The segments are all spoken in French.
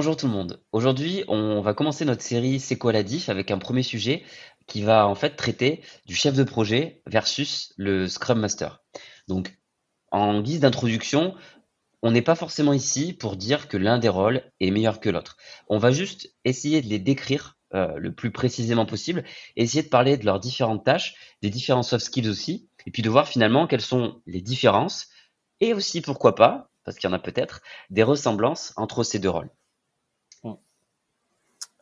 Bonjour tout le monde. Aujourd'hui, on va commencer notre série C'est quoi la diff avec un premier sujet qui va en fait traiter du chef de projet versus le Scrum Master. Donc, en guise d'introduction, on n'est pas forcément ici pour dire que l'un des rôles est meilleur que l'autre. On va juste essayer de les décrire euh, le plus précisément possible, essayer de parler de leurs différentes tâches, des différents soft skills aussi, et puis de voir finalement quelles sont les différences, et aussi pourquoi pas, parce qu'il y en a peut-être, des ressemblances entre ces deux rôles.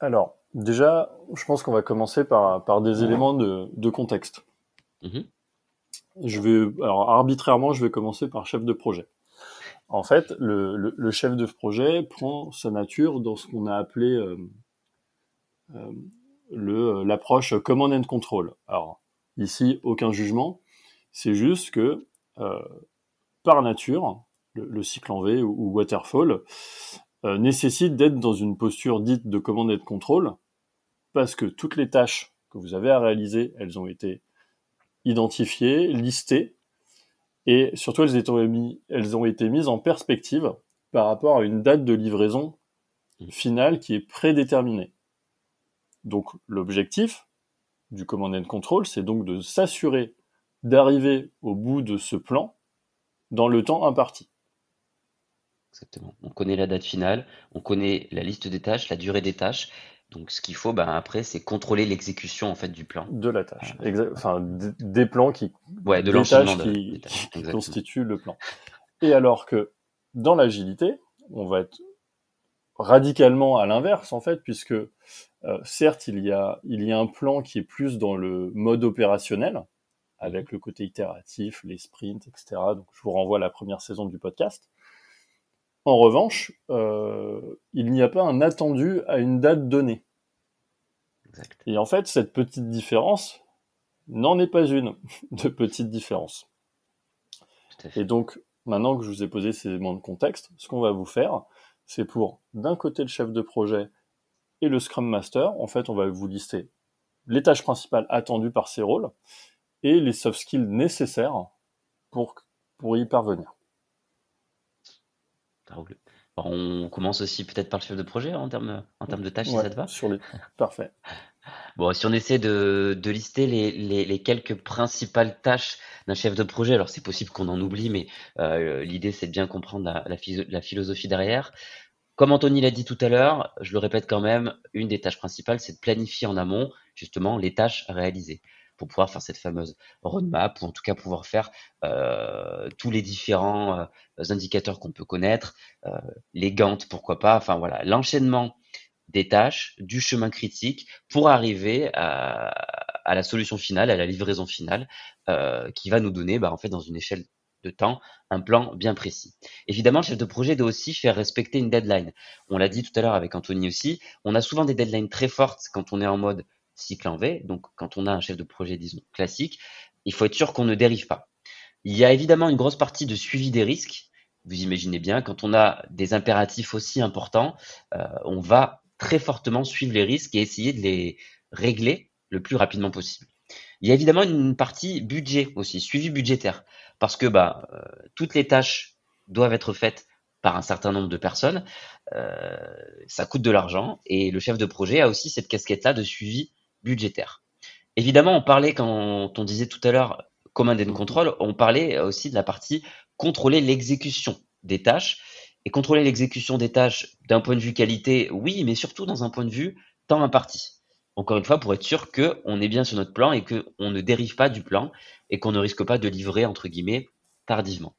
Alors, déjà, je pense qu'on va commencer par, par des éléments de, de contexte. Mhm. Je vais, alors arbitrairement, je vais commencer par chef de projet. En fait, le, le, le chef de projet prend sa nature dans ce qu'on a appelé euh, euh, l'approche command and control. Alors ici, aucun jugement. C'est juste que euh, par nature, le, le, cycle en V ou, ou waterfall euh, nécessite d'être dans une posture dite de command and control parce que toutes les tâches que vous avez à réaliser, elles ont été identifiées, listées et surtout, elles, elles ont été mises en perspective par rapport à une date de livraison finale qui est prédéterminée. Donc, l'objectif du command and control, c'est donc de s'assurer d'arriver au bout de ce plan dans le temps imparti. Exactement. On connaît la date finale, on connaît la liste des tâches, la durée des tâches, donc, ce qu'il faut, ben, après, c'est contrôler l'exécution en fait du plan. De la tâche. Exact. Enfin, des plans qui, ouais, de qui, tâches. qui constituent le plan. Et alors que dans l'agilité, on va être radicalement à l'inverse en fait, puisque euh, certes il y a il y a un plan qui est plus dans le mode opérationnel, avec le côté itératif, les sprints, etc. Donc, je vous renvoie à la première saison du podcast. En revanche, euh, il n'y a pas un attendu à une date donnée. Exact. Et en fait, cette petite différence n'en est pas une de petite différence. Et donc, maintenant que je vous ai posé ces éléments de contexte, ce qu'on va vous faire, c'est pour d'un côté le chef de projet et le Scrum Master, en fait, on va vous lister les tâches principales attendues par ces rôles et les soft skills nécessaires pour, pour y parvenir. On commence aussi peut-être par le chef de projet en termes, en termes de tâches, ouais, si ça te va sur les... Parfait. Bon, si on essaie de, de lister les, les, les, quelques principales tâches d'un chef de projet, alors c'est possible qu'on en oublie, mais euh, l'idée c'est de bien comprendre la, la, la philosophie derrière. Comme Anthony l'a dit tout à l'heure, je le répète quand même, une des tâches principales, c'est de planifier en amont justement les tâches réalisées pour pouvoir faire cette fameuse roadmap ou en tout cas pouvoir faire euh, tous les différents euh, indicateurs qu'on peut connaître, euh, les gantes pourquoi pas, enfin voilà, l'enchaînement des tâches, du chemin critique pour arriver à, la solution finale, à la livraison finale, qui va nous donner, bah, en fait, dans une échelle de temps, un plan bien précis. Évidemment, le chef de projet doit aussi faire respecter une deadline. On l'a dit tout à l'heure avec Anthony aussi, on a souvent des deadlines très fortes quand on est en mode cycle en V. Donc, quand on a un chef de projet, disons, classique, il faut être sûr qu'on ne dérive pas. Il y a évidemment une grosse partie de suivi des risques. Vous imaginez bien, quand on a des impératifs aussi importants, euh, on va très fortement suivre les risques et essayer de les régler le plus rapidement possible. Il y a évidemment une partie budget aussi, suivi budgétaire, parce que bah, euh, toutes les tâches doivent être faites par un certain nombre de personnes, euh, ça coûte de l'argent et le chef de projet a aussi cette casquette-là de suivi budgétaire. Évidemment, on parlait quand on disait tout à l'heure command and control, on parlait aussi de la partie contrôler l'exécution des tâches. Et contrôler l'exécution des tâches d'un point de vue qualité, oui, mais surtout dans un point de vue temps imparti. Encore une fois, pour être sûr qu'on est bien sur notre plan et qu'on ne dérive pas du plan et qu'on ne risque pas de livrer, entre guillemets, tardivement.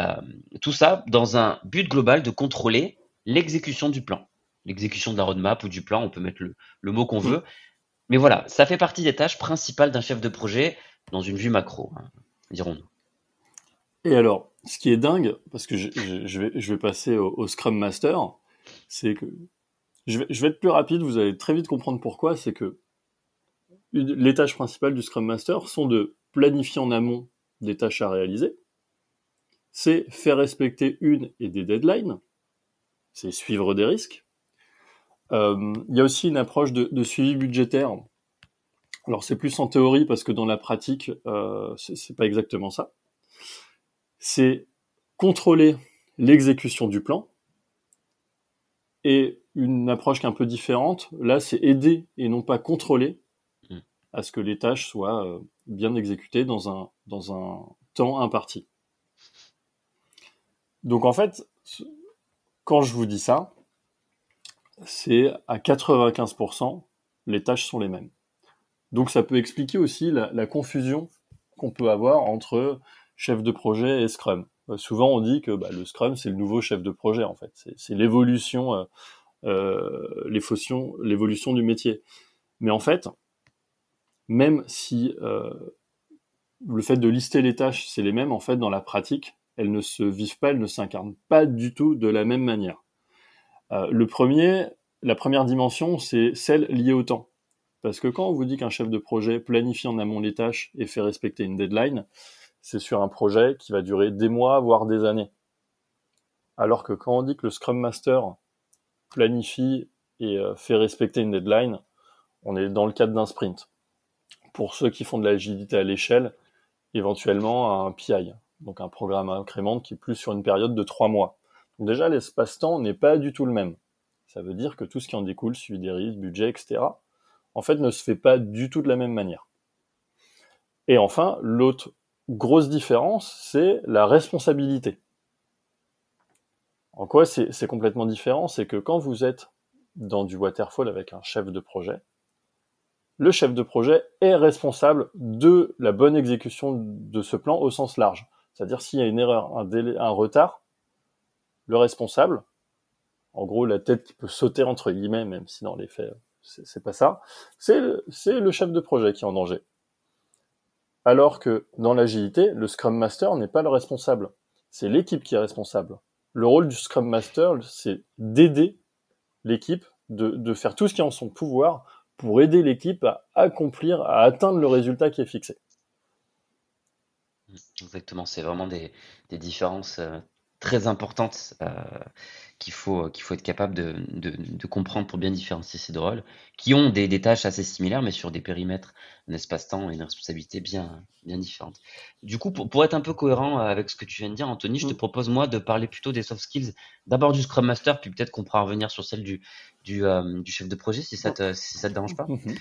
Euh, tout ça dans un but global de contrôler l'exécution du plan. L'exécution de la roadmap ou du plan, on peut mettre le, le mot qu'on veut, mais voilà, ça fait partie des tâches principales d'un chef de projet dans une vue macro, hein, dirons-nous. Et alors, ce qui est dingue, parce que je, vais, passer au, Scrum Master, c'est que je vais, être plus rapide, vous allez très vite comprendre pourquoi, c'est que les tâches principales du Scrum Master sont de planifier en amont des tâches à réaliser, c'est faire respecter une et des deadlines, c'est suivre des risques. Euh, il y a aussi une approche de, suivi budgétaire. Alors c'est plus en théorie parce que dans la pratique, euh, c'est pas exactement ça. C'est contrôler l'exécution du plan. Et une approche qui est un peu différente, là, c'est aider et non pas contrôler mm. à ce que les tâches soient euh, bien exécutées dans un, dans un temps imparti. Donc en fait, quand je vous dis ça, c'est à 95%, les tâches sont les mêmes. Donc ça peut expliquer aussi la, confusion qu'on peut avoir entre chef de projet et Scrum. Euh, souvent on dit que bah, le Scrum c'est le nouveau chef de projet en fait, c'est l'évolution, euh, euh, l'évolution du métier. Mais en fait, même si le fait de lister les tâches c'est les mêmes, en fait dans la pratique, elles ne se vivent pas, elles ne s'incarnent pas du tout de la même manière. Euh, le premier, la première dimension, c'est celle liée au temps. Parce que quand on vous dit qu'un chef de projet planifie en amont les tâches et fait respecter une deadline, c'est sur un projet qui va durer des mois, voire des années. Alors que quand on dit que le Scrum Master planifie et euh, fait respecter une deadline, on est dans le cadre d'un sprint. Pour ceux qui font de l'agilité à l'échelle, éventuellement un PI, donc un programme incrément qui est plus sur une période de trois mois. Déjà, l'espace-temps n'est pas du tout le même. Ça veut dire que tout ce qui en découle, suivi des risques, budget, etc., en fait, ne se fait pas du tout de la même manière. Et enfin, l'autre grosse différence, c'est la responsabilité. En quoi c'est complètement différent? C'est que quand vous êtes dans du waterfall avec un chef de projet, le chef de projet est responsable de la bonne exécution de ce plan au sens large. C'est-à-dire s'il y a une erreur, un délai, un retard, le responsable, en gros la tête qui peut sauter entre guillemets, même si dans les faits c'est pas ça, c'est le, chef de projet qui est en danger. Alors que dans l'agilité, le Scrum Master n'est pas le responsable, c'est l'équipe qui est responsable. Le rôle du Scrum Master, c'est d'aider l'équipe, de, faire tout ce qui est en son pouvoir pour aider l'équipe à accomplir, à atteindre le résultat qui est fixé. Exactement, c'est vraiment des, des différences euh, très importantes euh, qu'il faut, qu'il faut être capable de, de, de comprendre pour bien différencier ces deux rôles, qui ont des, des tâches assez similaires, mais sur des périmètres, un espace-temps et une responsabilité bien, bien différentes. Du coup, pour, pour être un peu cohérent avec ce que tu viens de dire, Anthony, je te mm. propose moi de parler plutôt des soft skills, d'abord du Scrum Master, puis peut-être qu'on pourra revenir sur celle du, du, euh, du chef de projet, si ça te, si ça te dérange pas. Mm-hmm.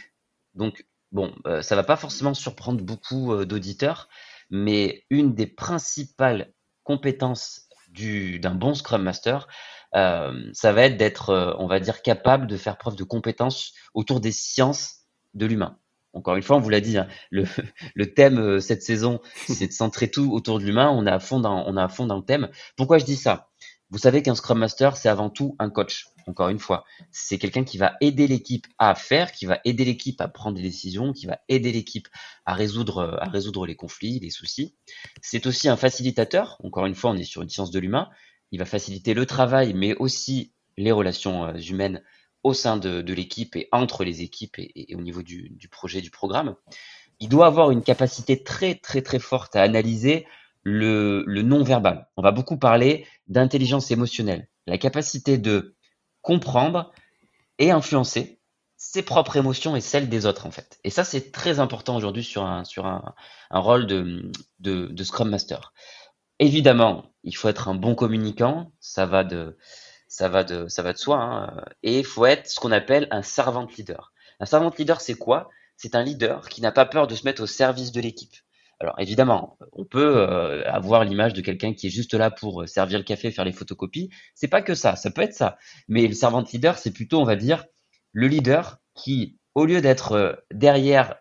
Donc, bon, ça va pas forcément surprendre beaucoup d'auditeurs, mais une des principales compétences d'un bon Scrum Master, euh, ça va être d'être, euh, on va dire, capable de faire preuve de compétences autour des sciences de l'humain. Encore une fois, on vous l'a dit, hein, le, thème euh, cette saison, c'est de centrer tout autour de l'humain. On on est à fond dans le thème. Pourquoi je dis ça? Vous savez qu'un Scrum Master, c'est avant tout un coach encore une fois. C'est quelqu'un qui va aider l'équipe à faire, qui va aider l'équipe à prendre des décisions, qui va aider l'équipe à résoudre, à résoudre les conflits, les soucis. C'est aussi un facilitateur. Encore une fois, on est sur une science de l'humain. Il va faciliter le travail, mais aussi les relations euh, humaines au sein de, l'équipe et entre les équipes et, au niveau du, du, projet, du programme. Il doit avoir une capacité très, très, très forte à analyser le, le non-verbal. On va beaucoup parler d'intelligence émotionnelle, la capacité de comprendre et influencer ses propres émotions et celles des autres en fait. Et ça c'est très important aujourd'hui sur un sur un, un rôle de, de, Scrum Master. Évidemment, il faut être un bon communicant, ça va de ça va de ça va de soi, hein. et il faut être ce qu'on appelle un servant leader. Un servant leader, c'est quoi? C'est un leader qui n'a pas peur de se mettre au service de l'équipe. Alors évidemment, on peut euh, avoir l'image de quelqu'un qui est juste là pour euh, servir le café, faire les photocopies. C'est pas que ça, ça peut être ça. Mais le servant leader, c'est plutôt, on va dire, le leader qui, au lieu d'être euh, derrière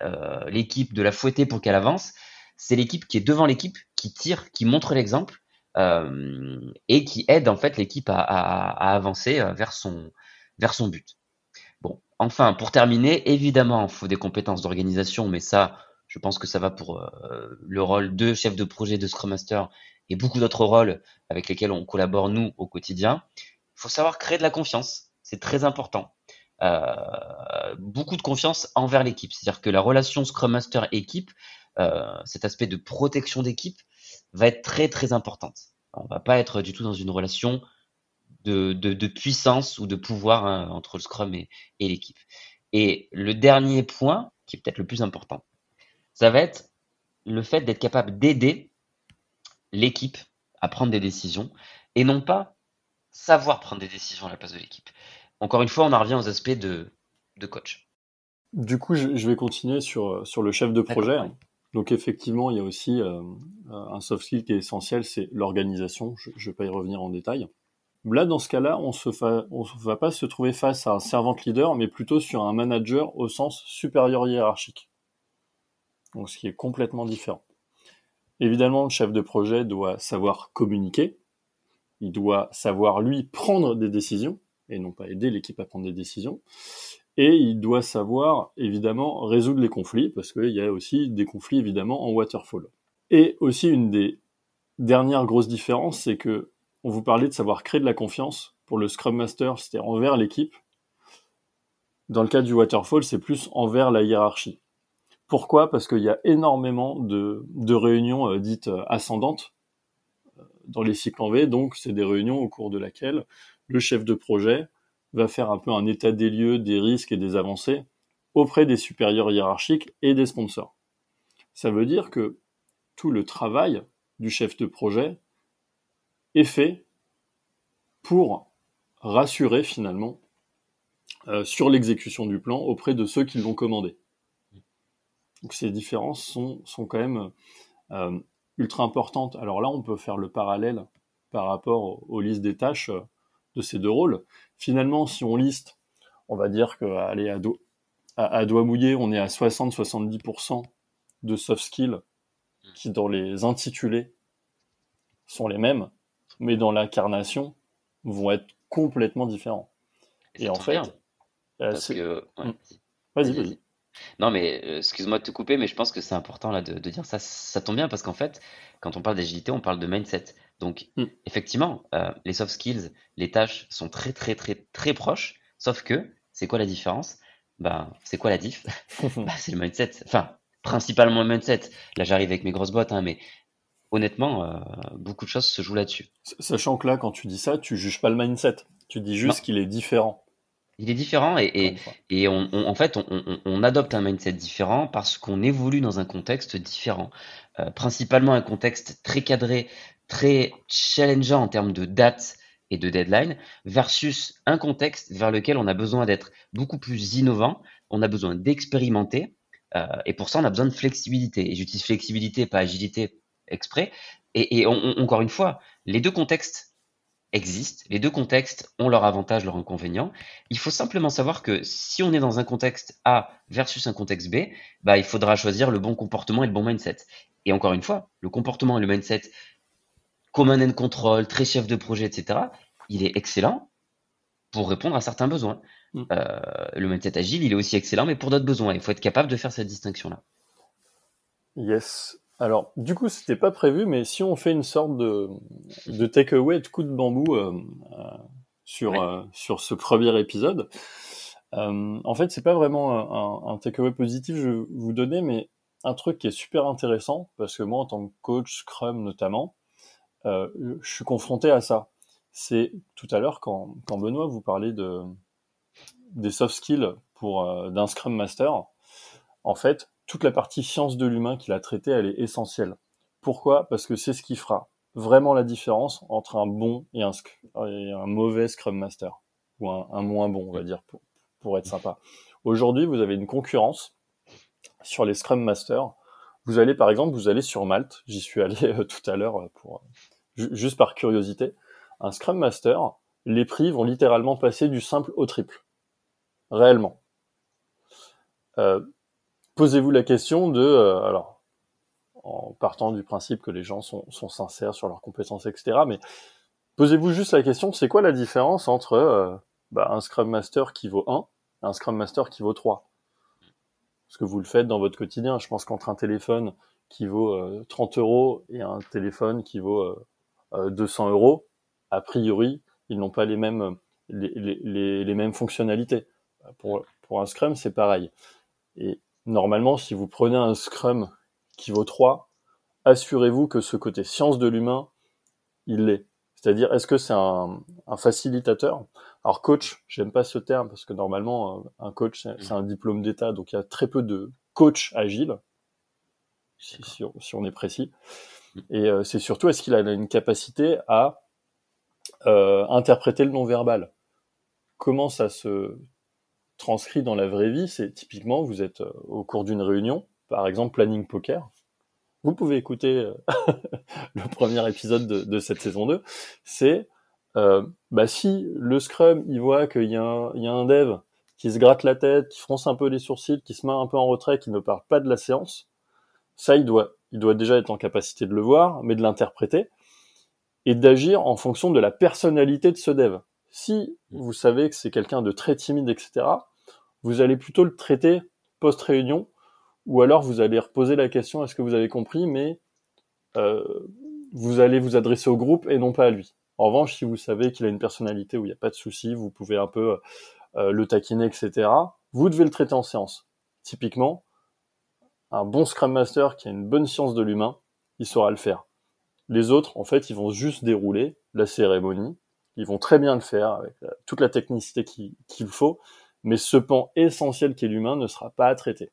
l'équipe, de la fouetter pour qu'elle avance, c'est l'équipe qui est devant l'équipe, qui tire, qui montre l'exemple et qui aide en fait l'équipe à, avancer vers son vers son but. Bon, enfin, pour terminer, évidemment, il faut des compétences d'organisation, mais ça, je pense que ça va pour euh, le rôle de chef de projet de Scrum Master et beaucoup d'autres rôles avec lesquels on collabore nous au quotidien, il faut savoir créer de la confiance. C'est très important. Euh, beaucoup de confiance envers l'équipe. C'est-à-dire que la relation Scrum Master équipe, euh, cet aspect de protection d'équipe, va être très très importante. On va pas être du tout dans une relation de, puissance ou de pouvoir hein, entre le Scrum et l'équipe. Et le dernier point, qui est peut-être le plus important, ça va être le fait d'être capable d'aider l'équipe à prendre des décisions et non pas savoir prendre des décisions à la place de l'équipe. Encore une fois, on en revient aux aspects de, de coach. Du coup, je, vais continuer sur, sur le chef de projet. Donc effectivement, il y a aussi euh, un soft skill qui est essentiel, c'est l'organisation. Je ne vais pas y revenir en détail. Là, dans ce cas-là, on ne va pas se trouver face à un servant leader, mais plutôt sur un manager au sens supérieur hiérarchique. Donc ce qui est complètement différent. Évidemment, le chef de projet doit savoir communiquer, il doit savoir lui prendre des décisions, et non pas aider l'équipe à prendre des décisions, et il doit savoir évidemment résoudre les conflits, parce qu'il y a aussi des conflits évidemment en waterfall. Et aussi une des dernières grosses différences, c'est que on vous parlait de savoir créer de la confiance pour le Scrum Master, c'était envers l'équipe. Dans le cas du waterfall, c'est plus envers la hiérarchie. Pourquoi? Parce qu'il y a énormément de, réunions euh, dites euh, ascendantes euh, dans les cycles en V. Donc, c'est des réunions au cours de laquelle le chef de projet va faire un peu un état des lieux des risques et des avancées auprès des supérieurs hiérarchiques et des sponsors. Ça veut dire que tout le travail du chef de projet est fait pour rassurer finalement sur l'exécution du plan auprès de ceux qui l'ont commandé. Donc ces différences sont, sont quand même euh, ultra importantes. Alors là, on peut faire le parallèle par rapport aux, listes des tâches euh, de ces deux rôles. Finalement, si on liste, on va dire que allez, à, à, doigt mouillé, on est à 60-70% de soft skills qui, dans les intitulés, sont les mêmes, mais dans l'incarnation, vont être complètement différents. Et, en fait, euh, hmm. vas-y, vas-y. Non, mais euh, excuse-moi de te couper, mais je pense que c'est important là de, dire ça. Ça tombe bien parce qu'en fait, quand on parle d'agilité, on parle de mindset. Donc, mm. effectivement, euh, les soft skills, les tâches sont très, très, très, très proches. Sauf que, c'est quoi la différence? Ben, c'est quoi la diff? Bah, C'est le mindset. Enfin, principalement le mindset. Là, j'arrive avec mes grosses bottes, hein, mais honnêtement, euh, beaucoup de choses se jouent là-dessus. Sachant que là, quand tu dis ça, tu juges pas le mindset. Tu dis juste qu'il est différent. Il est différent et, et, on, en fait, on, adopte un mindset différent parce qu'on évolue dans un contexte différent. Euh, principalement un contexte très cadré, très challengeant en termes de date et de deadline, versus un contexte vers lequel on a besoin d'être beaucoup plus innovant, on a besoin d'expérimenter, euh, et pour ça, on a besoin de flexibilité. Et j'utilise flexibilité, pas agilité exprès. Et, et encore une fois, les deux contextes existent. Les deux contextes ont leurs avantages, leurs inconvénients. Il faut simplement savoir que si on est dans un contexte A versus un contexte B, bah, il faudra choisir le bon comportement et le bon mindset. Et encore une fois, le comportement et le mindset, command and control, très chef de projet, etc., il est excellent pour répondre à certains besoins. Mm. Euh, le mindset agile, il est aussi excellent, mais pour d'autres besoins. Il faut être capable de faire cette distinction-là. Yes. Alors, du coup, c'était pas prévu, mais si on fait une sorte de, de takeaway de coup de bambou euh, euh, sur, euh, sur ce premier épisode, en fait, c'est pas vraiment un, un takeaway positif je vais vous donner, mais un truc qui est super intéressant, parce que moi, en tant que coach Scrum notamment, je suis confronté à ça. C'est tout à l'heure, quand, quand Benoît vous parlait de, des soft skills pour d'un Scrum Master, en fait, toute la partie science de l'humain qu'il a traitée, elle est essentielle. Pourquoi? Parce que c'est ce qui fera vraiment la différence entre un bon et un, mauvais Scrum Master, ou un, moins bon, on va dire, pour, être sympa. Aujourd'hui, vous avez une concurrence sur les Scrum Masters. Vous allez, par exemple, vous allez sur Malte, j'y suis allé euh, tout à l'heure euh, pour euh, juste par curiosité. Un Scrum Master, les prix vont littéralement passer du simple au triple, réellement. Posez-vous la question de, euh, alors, en partant du principe que les gens sont, sincères sur leurs compétences, etc. Mais posez-vous juste la question, c'est quoi la différence entre euh, bah, un Scrum Master qui vaut 1 et un Scrum Master qui vaut 3 Parce que vous le faites dans votre quotidien. Je pense qu'entre un téléphone qui vaut 30 euros et un téléphone qui vaut 200 euros, a priori, ils n'ont pas les mêmes, mêmes fonctionnalités. Pour, pour un Scrum, c'est pareil. Normalement, si vous prenez un Scrum qui vaut 3, assurez-vous que ce côté science de l'humain, il l'est. C'est-à-dire, est-ce que c'est un, un, facilitateur? Alors, coach, j'aime pas ce terme parce que normalement, un coach, c'est un diplôme d'État, donc il y a très peu de coach agile, si, si, on est précis. Et euh, c'est surtout, est-ce qu'il a une capacité à euh, interpréter le non-verbal? Comment ça se transcrit dans la vraie vie C'est typiquement, vous êtes euh, au cours d'une réunion, par exemple planning poker, vous pouvez écouter euh, le premier épisode de, cette saison 2, c'est euh, bah, si le Scrum il voit qu'il y, a un dev qui se gratte la tête, qui fronce un peu les sourcils, qui se met un peu en retrait, qui ne parle pas de la séance, ça il doit, il doit déjà être en capacité de le voir, mais de l'interpréter et d'agir en fonction de la personnalité de ce dev. Si vous savez que c'est quelqu'un de très timide, etc., vous allez plutôt le traiter post-réunion ou alors vous allez reposer la question est-ce que vous avez compris, mais euh, vous allez vous adresser au groupe et non pas à lui. En revanche, si vous savez qu'il a une personnalité où il n'y a pas de souci, vous pouvez un peu euh, le taquiner, etc., vous devez le traiter en séance. Typiquement, un bon Scrum Master qui a une bonne science de l'humain, il saura le faire. Les autres, en fait, ils vont juste dérouler la cérémonie, ils vont très bien le faire avec toute la technicité qu'il faut, mais ce pan essentiel qui est l'humain ne sera pas à traiter.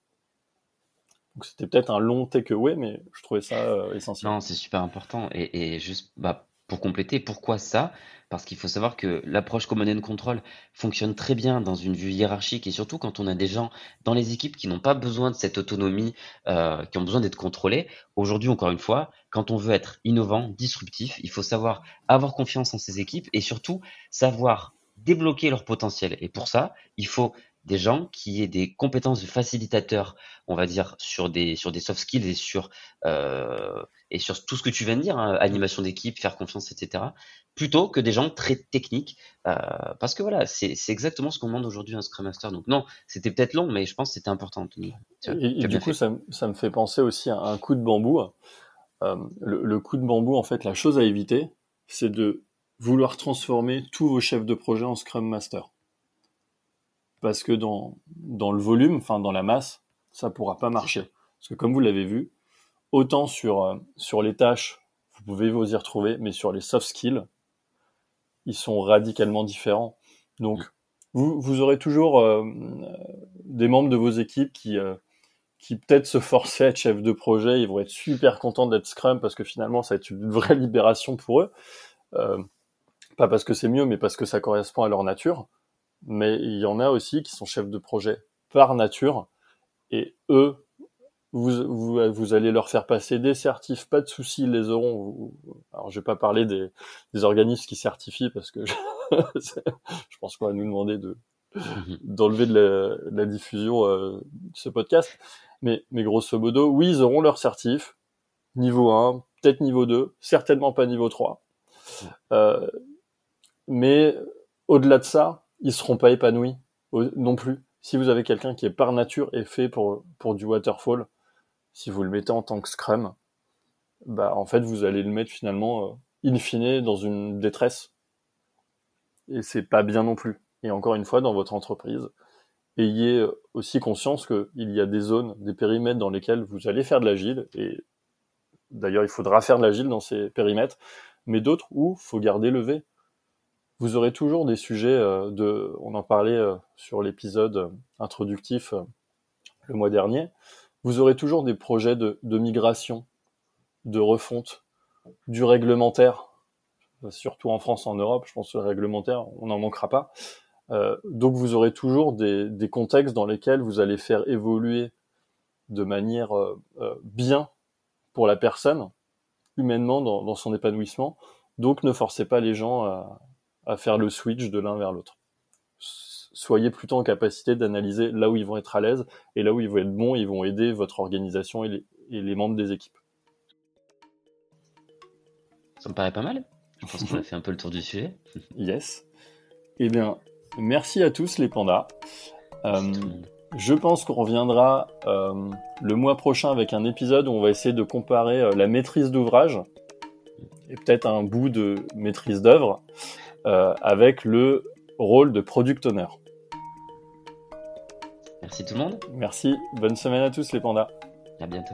Donc c'était peut-être un long takeaway, mais je trouvais ça euh, essentiel. Non, c'est super important. Et, et juste bah, pour compléter, pourquoi ça Parce qu'il faut savoir que l'approche command and control fonctionne très bien dans une vue hiérarchique et surtout quand on a des gens dans les équipes qui n'ont pas besoin de cette autonomie, euh, qui ont besoin d'être contrôlés. Aujourd'hui, encore une fois, quand on veut être innovant, disruptif, il faut savoir avoir confiance en ses équipes et surtout savoir débloquer leur potentiel. Et pour ça, il faut des gens qui aient des compétences de facilitateur, on va dire, sur des, sur des soft skills et sur, euh, et sur tout ce que tu viens de dire, hein, animation d'équipe, faire confiance, etc., plutôt que des gens très techniques, euh, parce que voilà, c'est exactement ce qu'on demande aujourd'hui à un Scrum Master. Donc non, c'était peut-être long, mais je pense que c'était important. et, du coup, ça, ça, me fait penser aussi à un coup de bambou. Euh, le, le coup de bambou, en fait, la chose à éviter, c'est de vouloir transformer tous vos chefs de projet en Scrum Master parce que dans, dans le volume, enfin dans la masse, ça pourra pas marcher. Parce que comme vous l'avez vu, autant sur, euh, sur les tâches, vous pouvez vous y retrouver, mais sur les soft skills, ils sont radicalement différents. Donc, vous, vous aurez toujours euh, des membres de vos équipes qui, euh, qui peut-être se forcer à être chef de projet, ils vont être super contents d'être Scrum parce que finalement, ça va être une vraie libération pour eux. pas parce que c'est mieux, mais parce que ça correspond à leur nature mais il y en a aussi qui sont chefs de projet par nature, et eux, vous, vous, vous allez leur faire passer des certifs, pas de soucis, ils les auront. Alors, je vais pas parler des, des organismes qui certifient parce que je, je pense qu'on va nous demander de d'enlever de la, de la diffusion euh, de ce podcast. Mais, mais grosso modo, oui, ils auront leur certif, niveau 1, peut-être niveau 2, certainement pas niveau 3. Euh, mais au-delà de ça, ils seront pas épanouis non plus. Si vous avez quelqu'un qui est par nature et fait pour, pour du waterfall, si vous le mettez en tant que scrum, bah en fait vous allez le mettre finalement euh, in fine dans une détresse. Et c'est pas bien non plus. Et encore une fois, dans votre entreprise, ayez euh, aussi conscience qu'il y a des zones, des périmètres dans lesquels vous allez faire de l'agile, et d'ailleurs il faudra faire de l'agile dans ces périmètres, mais d'autres où faut garder le V vous aurez toujours des sujets euh, de, on en parlait sur l'épisode introductif le mois dernier, vous aurez toujours des projets de, migration, de refonte, du réglementaire, surtout en France, en Europe, je pense que le réglementaire, on n'en manquera pas. donc vous aurez toujours des, contextes dans lesquels vous allez faire évoluer de manière bien pour la personne, humainement, dans, dans, son épanouissement. Donc ne forcez pas les gens à, à faire le switch de l'un vers l'autre soyez plutôt en capacité d'analyser là où ils vont être à l'aise et là où ils vont être bons, ils vont aider votre organisation et les, membres des équipes. Ça me paraît pas mal. Je pense qu'on a fait un peu le tour du sujet. yes. Eh bien, merci à tous les pandas. Euh, je pense qu'on reviendra euh, le mois prochain avec un épisode où on va essayer de comparer euh, la maîtrise d'ouvrage et peut-être un bout de maîtrise d'œuvre avec le rôle de product owner. Merci tout le monde. Merci. Bonne semaine à tous les pandas. À bientôt.